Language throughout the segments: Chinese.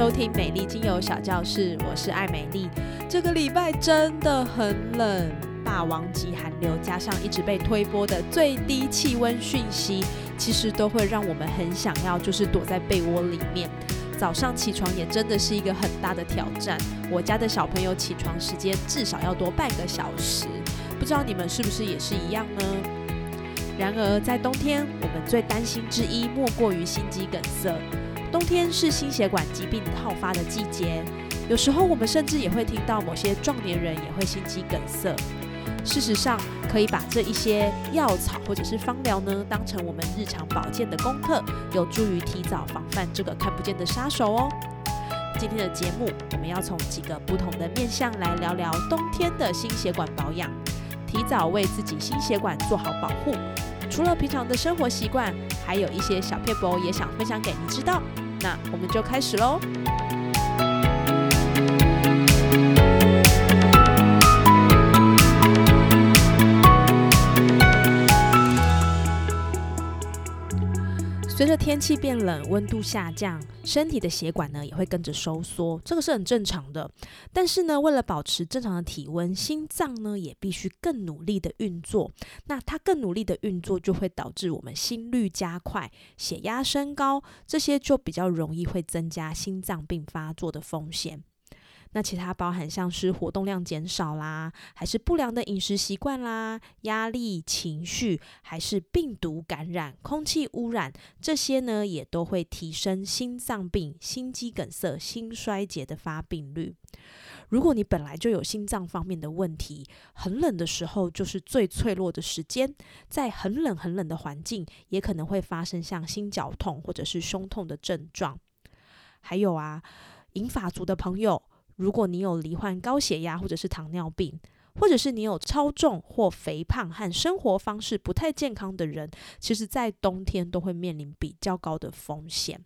收听美丽精油小教室，我是艾美丽。这个礼拜真的很冷，霸王级寒流加上一直被推波的最低气温讯息，其实都会让我们很想要就是躲在被窝里面。早上起床也真的是一个很大的挑战，我家的小朋友起床时间至少要多半个小时，不知道你们是不是也是一样呢？然而在冬天，我们最担心之一莫过于心肌梗塞。冬天是心血管疾病好发的季节，有时候我们甚至也会听到某些壮年人也会心肌梗塞。事实上，可以把这一些药草或者是芳疗呢，当成我们日常保健的功课，有助于提早防范这个看不见的杀手哦。今天的节目，我们要从几个不同的面向来聊聊冬天的心血管保养，提早为自己心血管做好保护。除了平常的生活习惯，还有一些小撇步也想分享给你知道。那我们就开始喽。随着天气变冷，温度下降，身体的血管呢也会跟着收缩，这个是很正常的。但是呢，为了保持正常的体温，心脏呢也必须更努力的运作。那它更努力的运作，就会导致我们心率加快、血压升高，这些就比较容易会增加心脏病发作的风险。那其他包含像是活动量减少啦，还是不良的饮食习惯啦，压力、情绪，还是病毒感染、空气污染，这些呢也都会提升心脏病、心肌梗塞、心衰竭的发病率。如果你本来就有心脏方面的问题，很冷的时候就是最脆弱的时间，在很冷很冷的环境，也可能会发生像心绞痛或者是胸痛的症状。还有啊，银发族的朋友。如果你有罹患高血压或者是糖尿病，或者是你有超重或肥胖和生活方式不太健康的人，其实，在冬天都会面临比较高的风险。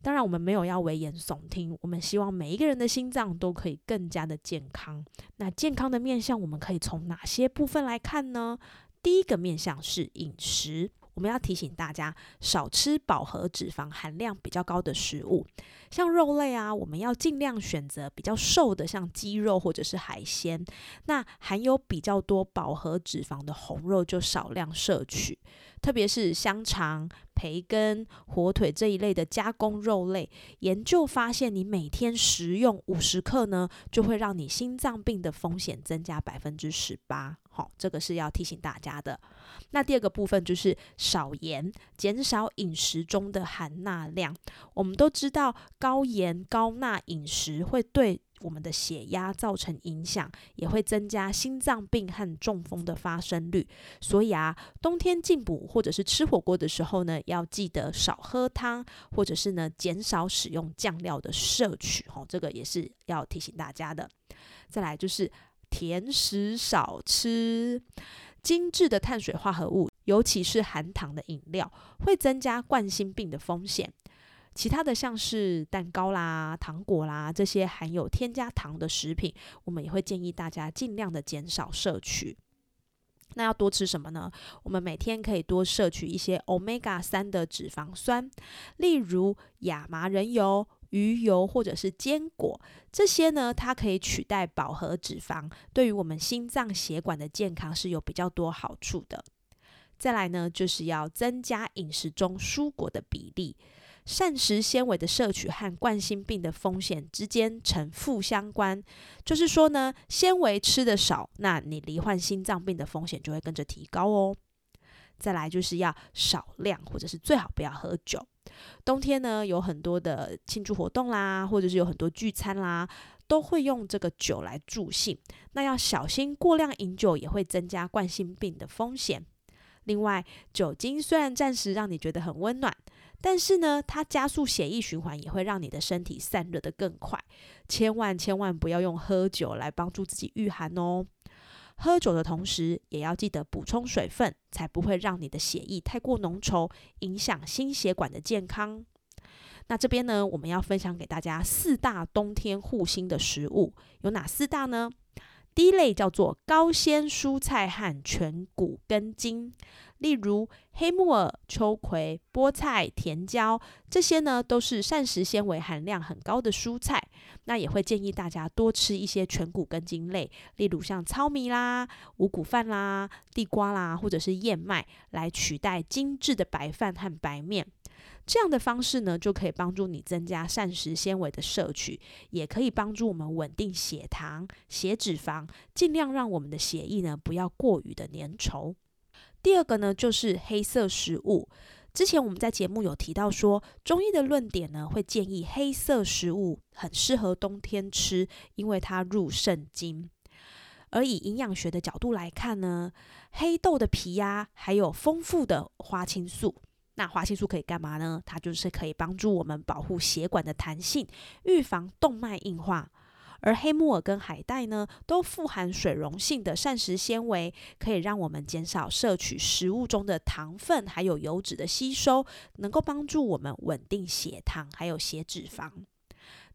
当然，我们没有要危言耸听，我们希望每一个人的心脏都可以更加的健康。那健康的面向，我们可以从哪些部分来看呢？第一个面向是饮食。我们要提醒大家少吃饱和脂肪含量比较高的食物，像肉类啊，我们要尽量选择比较瘦的，像鸡肉或者是海鲜。那含有比较多饱和脂肪的红肉就少量摄取，特别是香肠、培根、火腿这一类的加工肉类。研究发现，你每天食用五十克呢，就会让你心脏病的风险增加百分之十八。好，这个是要提醒大家的。那第二个部分就是少盐，减少饮食中的含钠量。我们都知道，高盐高钠饮食会对我们的血压造成影响，也会增加心脏病和中风的发生率。所以啊，冬天进补或者是吃火锅的时候呢，要记得少喝汤，或者是呢减少使用酱料的摄取。哦，这个也是要提醒大家的。再来就是。甜食少吃，精致的碳水化合物，尤其是含糖的饮料，会增加冠心病的风险。其他的像是蛋糕啦、糖果啦这些含有添加糖的食品，我们也会建议大家尽量的减少摄取。那要多吃什么呢？我们每天可以多摄取一些 omega 三的脂肪酸，例如亚麻仁油。鱼油或者是坚果，这些呢，它可以取代饱和脂肪，对于我们心脏血管的健康是有比较多好处的。再来呢，就是要增加饮食中蔬果的比例，膳食纤维的摄取和冠心病的风险之间呈负相关，就是说呢，纤维吃的少，那你罹患心脏病的风险就会跟着提高哦。再来就是要少量，或者是最好不要喝酒。冬天呢，有很多的庆祝活动啦，或者是有很多聚餐啦，都会用这个酒来助兴。那要小心过量饮酒，也会增加冠心病的风险。另外，酒精虽然暂时让你觉得很温暖，但是呢，它加速血液循环，也会让你的身体散热的更快。千万千万不要用喝酒来帮助自己御寒哦。喝酒的同时，也要记得补充水分，才不会让你的血液太过浓稠，影响心血管的健康。那这边呢，我们要分享给大家四大冬天护心的食物，有哪四大呢？第一类叫做高纤蔬菜和全谷根茎。例如黑木耳、秋葵、菠菜、甜椒，这些呢都是膳食纤维含量很高的蔬菜。那也会建议大家多吃一些全谷根茎类，例如像糙米啦、五谷饭啦、地瓜啦，或者是燕麦，来取代精致的白饭和白面。这样的方式呢，就可以帮助你增加膳食纤维的摄取，也可以帮助我们稳定血糖、血脂肪，尽量让我们的血液呢不要过于的粘稠。第二个呢，就是黑色食物。之前我们在节目有提到说，中医的论点呢，会建议黑色食物很适合冬天吃，因为它入肾经。而以营养学的角度来看呢，黑豆的皮呀，还有丰富的花青素。那花青素可以干嘛呢？它就是可以帮助我们保护血管的弹性，预防动脉硬化。而黑木耳跟海带呢，都富含水溶性的膳食纤维，可以让我们减少摄取食物中的糖分，还有油脂的吸收，能够帮助我们稳定血糖，还有血脂肪。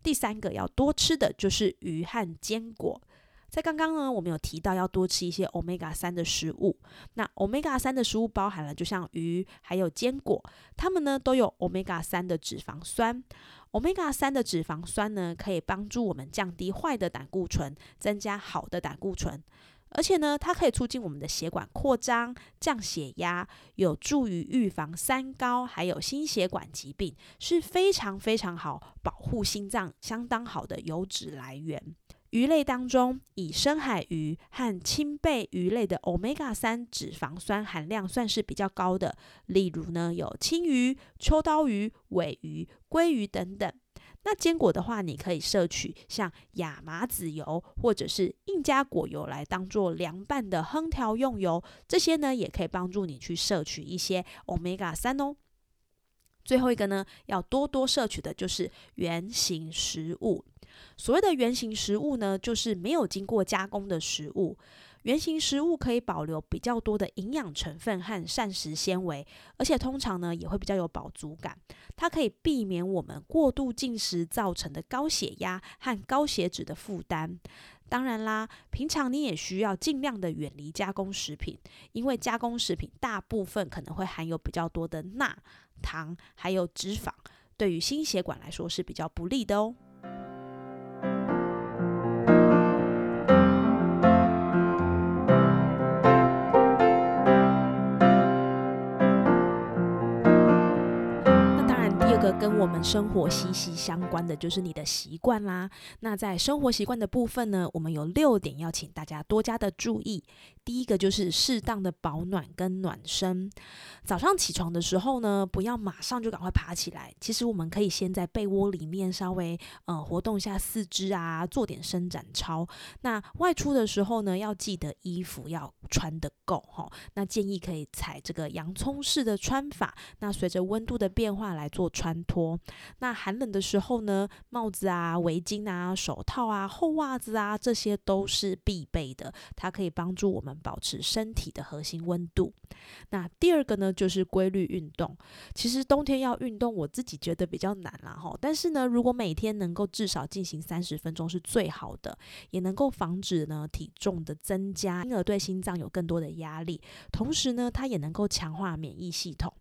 第三个要多吃的就是鱼和坚果。在刚刚呢，我们有提到要多吃一些 omega 三的食物。那 omega 三的食物包含了，就像鱼还有坚果，它们呢都有 omega 三的脂肪酸。Omega 三的脂肪酸呢，可以帮助我们降低坏的胆固醇，增加好的胆固醇，而且呢，它可以促进我们的血管扩张，降血压，有助于预防三高，还有心血管疾病，是非常非常好保护心脏相当好的油脂来源。鱼类当中，以深海鱼和青贝鱼类的 omega 三脂肪酸含量算是比较高的。例如呢，有青鱼、秋刀鱼、尾鱼、鲑鱼等等。那坚果的话，你可以摄取像亚麻籽油或者是印加果油来当做凉拌的烹调用油，这些呢也可以帮助你去摄取一些 omega 三哦。最后一个呢，要多多摄取的就是原形食物。所谓的原形食物呢，就是没有经过加工的食物。原形食物可以保留比较多的营养成分和膳食纤维，而且通常呢也会比较有饱足感。它可以避免我们过度进食造成的高血压和高血脂的负担。当然啦，平常你也需要尽量的远离加工食品，因为加工食品大部分可能会含有比较多的钠、糖还有脂肪，对于心血管来说是比较不利的哦。跟我们生活息息相关的就是你的习惯啦。那在生活习惯的部分呢，我们有六点要请大家多加的注意。第一个就是适当的保暖跟暖身。早上起床的时候呢，不要马上就赶快爬起来。其实我们可以先在被窝里面稍微呃活动一下四肢啊，做点伸展操。那外出的时候呢，要记得衣服要穿得够哈。那建议可以采这个洋葱式的穿法。那随着温度的变化来做穿脱。那寒冷的时候呢，帽子啊、围巾啊、手套啊、厚袜子啊，这些都是必备的。它可以帮助我们。保持身体的核心温度。那第二个呢，就是规律运动。其实冬天要运动，我自己觉得比较难啦哈。但是呢，如果每天能够至少进行三十分钟是最好的，也能够防止呢体重的增加，因而对心脏有更多的压力。同时呢，它也能够强化免疫系统。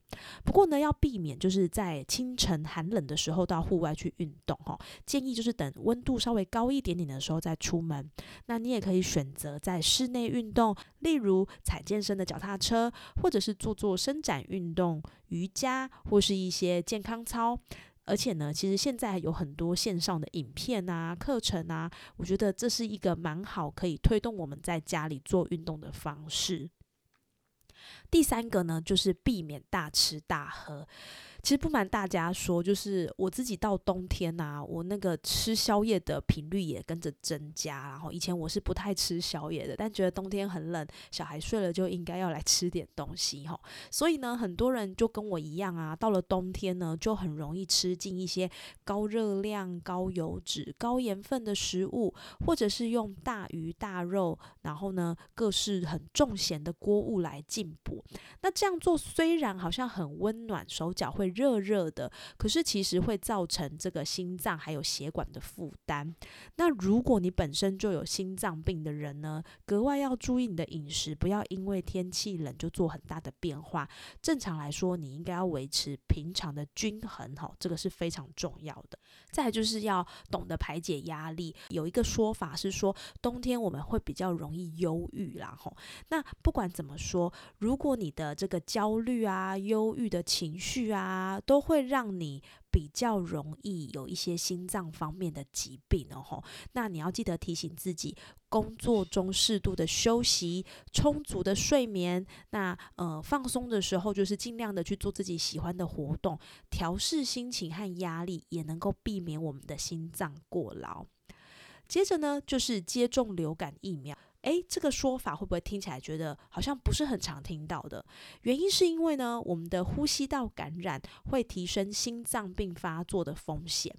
不过呢，要避免就是在清晨寒冷的时候到户外去运动哈。建议就是等温度稍微高一点点的时候再出门。那你也可以选择在室内运动，例如踩健身的脚踏车，或者是做做伸展运动、瑜伽或是一些健康操。而且呢，其实现在有很多线上的影片啊、课程啊，我觉得这是一个蛮好可以推动我们在家里做运动的方式。第三个呢，就是避免大吃大喝。其实不瞒大家说，就是我自己到冬天呐，我那个吃宵夜的频率也跟着增加。然后以前我是不太吃宵夜的，但觉得冬天很冷，小孩睡了就应该要来吃点东西哈。所以呢，很多人就跟我一样啊，到了冬天呢，就很容易吃进一些高热量、高油脂、高盐分的食物，或者是用大鱼大肉，然后呢，各式很重咸的锅物来进补。那这样做虽然好像很温暖，手脚会热热的，可是其实会造成这个心脏还有血管的负担。那如果你本身就有心脏病的人呢，格外要注意你的饮食，不要因为天气冷就做很大的变化。正常来说，你应该要维持平常的均衡，哈，这个是非常重要的。再就是要懂得排解压力。有一个说法是说，冬天我们会比较容易忧郁啦，吼。那不管怎么说，如果你的这个焦虑啊、忧郁的情绪啊，都会让你比较容易有一些心脏方面的疾病哦，吼。那你要记得提醒自己，工作中适度的休息、充足的睡眠，那呃放松的时候，就是尽量的去做自己喜欢的活动，调试心情和压力，也能够避免我们的心脏过劳。接着呢，就是接种流感疫苗。诶，这个说法会不会听起来觉得好像不是很常听到的？原因是因为呢，我们的呼吸道感染会提升心脏病发作的风险。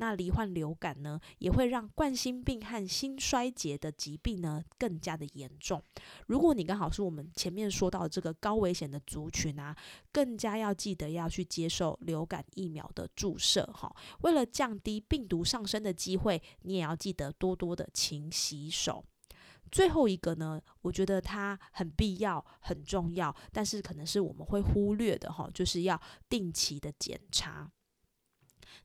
那罹患流感呢，也会让冠心病和心衰竭的疾病呢更加的严重。如果你刚好是我们前面说到的这个高危险的族群啊，更加要记得要去接受流感疫苗的注射哈。为了降低病毒上升的机会，你也要记得多多的勤洗手。最后一个呢，我觉得它很必要、很重要，但是可能是我们会忽略的哈，就是要定期的检查。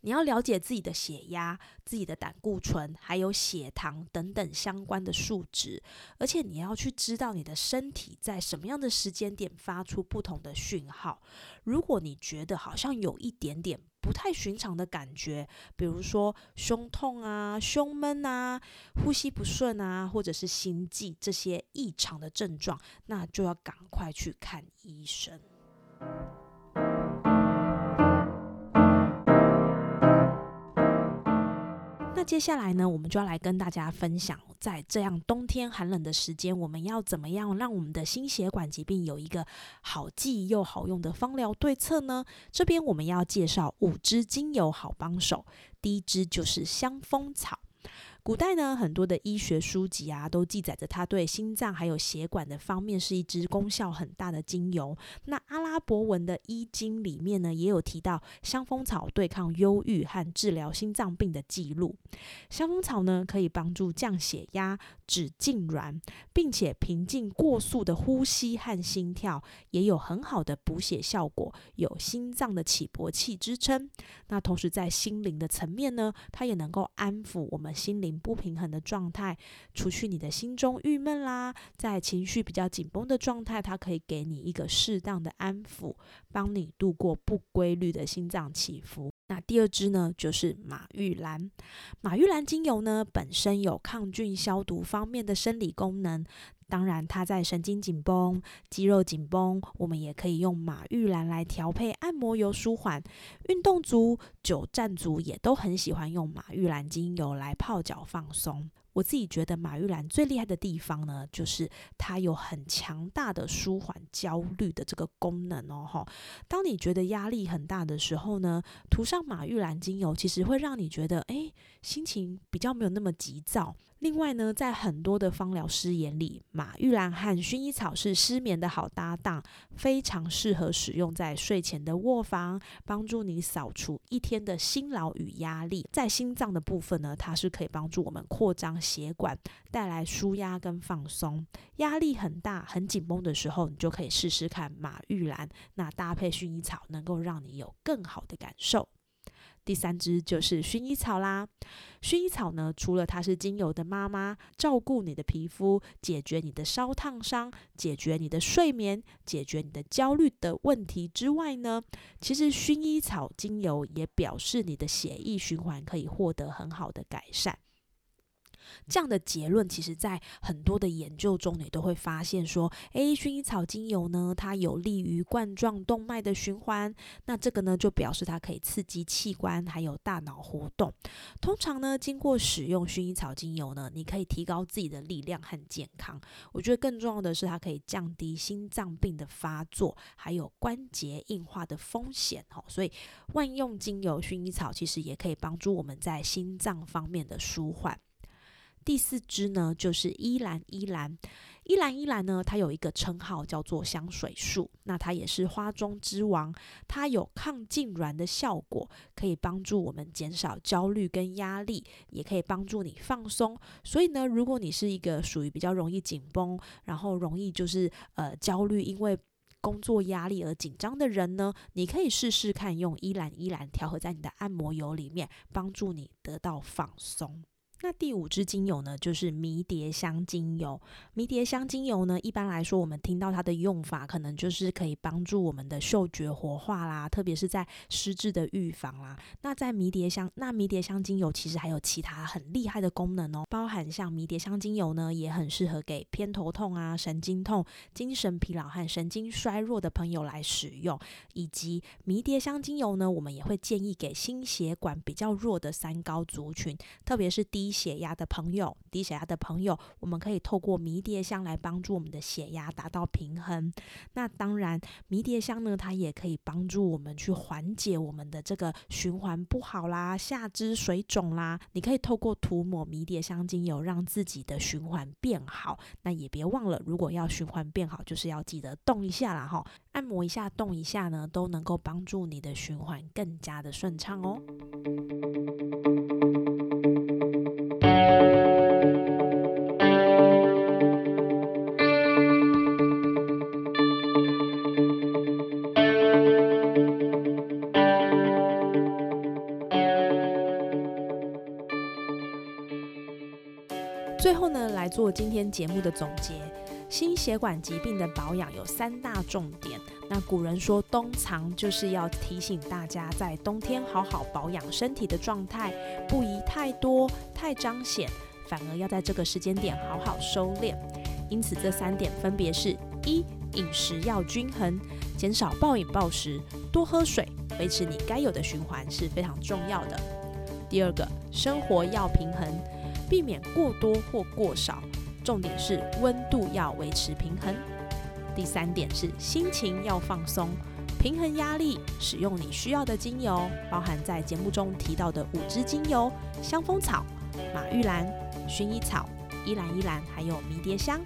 你要了解自己的血压、自己的胆固醇，还有血糖等等相关的数值，而且你要去知道你的身体在什么样的时间点发出不同的讯号。如果你觉得好像有一点点不太寻常的感觉，比如说胸痛啊、胸闷啊、呼吸不顺啊，或者是心悸这些异常的症状，那就要赶快去看医生。接下来呢，我们就要来跟大家分享，在这样冬天寒冷的时间，我们要怎么样让我们的心血管疾病有一个好记又好用的方疗对策呢？这边我们要介绍五支精油好帮手，第一支就是香蜂草。古代呢，很多的医学书籍啊，都记载着它对心脏还有血管的方面是一支功效很大的精油。那阿拉伯文的医经里面呢，也有提到香蜂草对抗忧郁和治疗心脏病的记录。香蜂草呢，可以帮助降血压、止痉挛，并且平静过速的呼吸和心跳，也有很好的补血效果，有心脏的起搏器支撑。那同时在心灵的层面呢，它也能够安抚我们心灵。不平衡的状态，除去你的心中郁闷啦，在情绪比较紧绷的状态，它可以给你一个适当的安抚，帮你度过不规律的心脏起伏。那第二支呢，就是马玉兰。马玉兰精油呢，本身有抗菌消毒方面的生理功能。当然，它在神经紧绷、肌肉紧绷，我们也可以用马玉兰来调配按摩油舒缓。运动族、久站族也都很喜欢用马玉兰精油来泡脚放松。我自己觉得马玉兰最厉害的地方呢，就是它有很强大的舒缓焦虑的这个功能哦。哈，当你觉得压力很大的时候呢，涂上马玉兰精油，其实会让你觉得，哎，心情比较没有那么急躁。另外呢，在很多的芳疗师眼里，马玉兰和薰衣草是失眠的好搭档，非常适合使用在睡前的卧房，帮助你扫除一天的辛劳与压力。在心脏的部分呢，它是可以帮助我们扩张血管，带来舒压跟放松。压力很大、很紧绷的时候，你就可以试试看马玉兰，那搭配薰衣草，能够让你有更好的感受。第三支就是薰衣草啦。薰衣草呢，除了它是精油的妈妈，照顾你的皮肤，解决你的烧烫伤，解决你的睡眠，解决你的焦虑的问题之外呢，其实薰衣草精油也表示你的血液循环可以获得很好的改善。这样的结论，其实在很多的研究中，你都会发现说，诶，薰衣草精油呢，它有利于冠状动脉的循环。那这个呢，就表示它可以刺激器官还有大脑活动。通常呢，经过使用薰衣草精油呢，你可以提高自己的力量和健康。我觉得更重要的是，它可以降低心脏病的发作，还有关节硬化的风险。哦，所以万用精油薰衣草其实也可以帮助我们在心脏方面的舒缓。第四支呢，就是依兰依兰。依兰依兰呢，它有一个称号叫做香水树，那它也是花中之王。它有抗痉挛的效果，可以帮助我们减少焦虑跟压力，也可以帮助你放松。所以呢，如果你是一个属于比较容易紧绷，然后容易就是呃焦虑，因为工作压力而紧张的人呢，你可以试试看用依兰依兰调和在你的按摩油里面，帮助你得到放松。那第五支精油呢，就是迷迭香精油。迷迭香精油呢，一般来说，我们听到它的用法，可能就是可以帮助我们的嗅觉活化啦，特别是在失智的预防啦。那在迷迭香，那迷迭香精油其实还有其他很厉害的功能哦，包含像迷迭香精油呢，也很适合给偏头痛啊、神经痛、精神疲劳和神经衰弱的朋友来使用。以及迷迭香精油呢，我们也会建议给心血管比较弱的三高族群，特别是低。血压的朋友，低血压的朋友，我们可以透过迷迭香来帮助我们的血压达到平衡。那当然，迷迭香呢，它也可以帮助我们去缓解我们的这个循环不好啦、下肢水肿啦。你可以透过涂抹迷迭香精油，让自己的循环变好。那也别忘了，如果要循环变好，就是要记得动一下啦，哈，按摩一下、动一下呢，都能够帮助你的循环更加的顺畅哦。做今天节目的总结。心血管疾病的保养有三大重点。那古人说冬藏，就是要提醒大家在冬天好好保养身体的状态，不宜太多太彰显，反而要在这个时间点好好收敛。因此，这三点分别是：一、饮食要均衡，减少暴饮暴食，多喝水，维持你该有的循环是非常重要的。第二个，生活要平衡。避免过多或过少，重点是温度要维持平衡。第三点是心情要放松，平衡压力，使用你需要的精油，包含在节目中提到的五支精油：香蜂草、马玉兰、薰衣草、依兰依兰，还有迷迭香。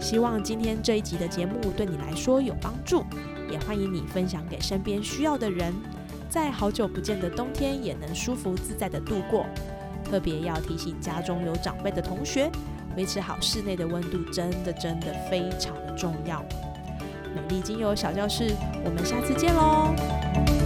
希望今天这一集的节目对你来说有帮助，也欢迎你分享给身边需要的人，在好久不见的冬天也能舒服自在的度过。特别要提醒家中有长辈的同学，维持好室内的温度，真的真的非常的重要。美丽精油小教室，我们下次见喽。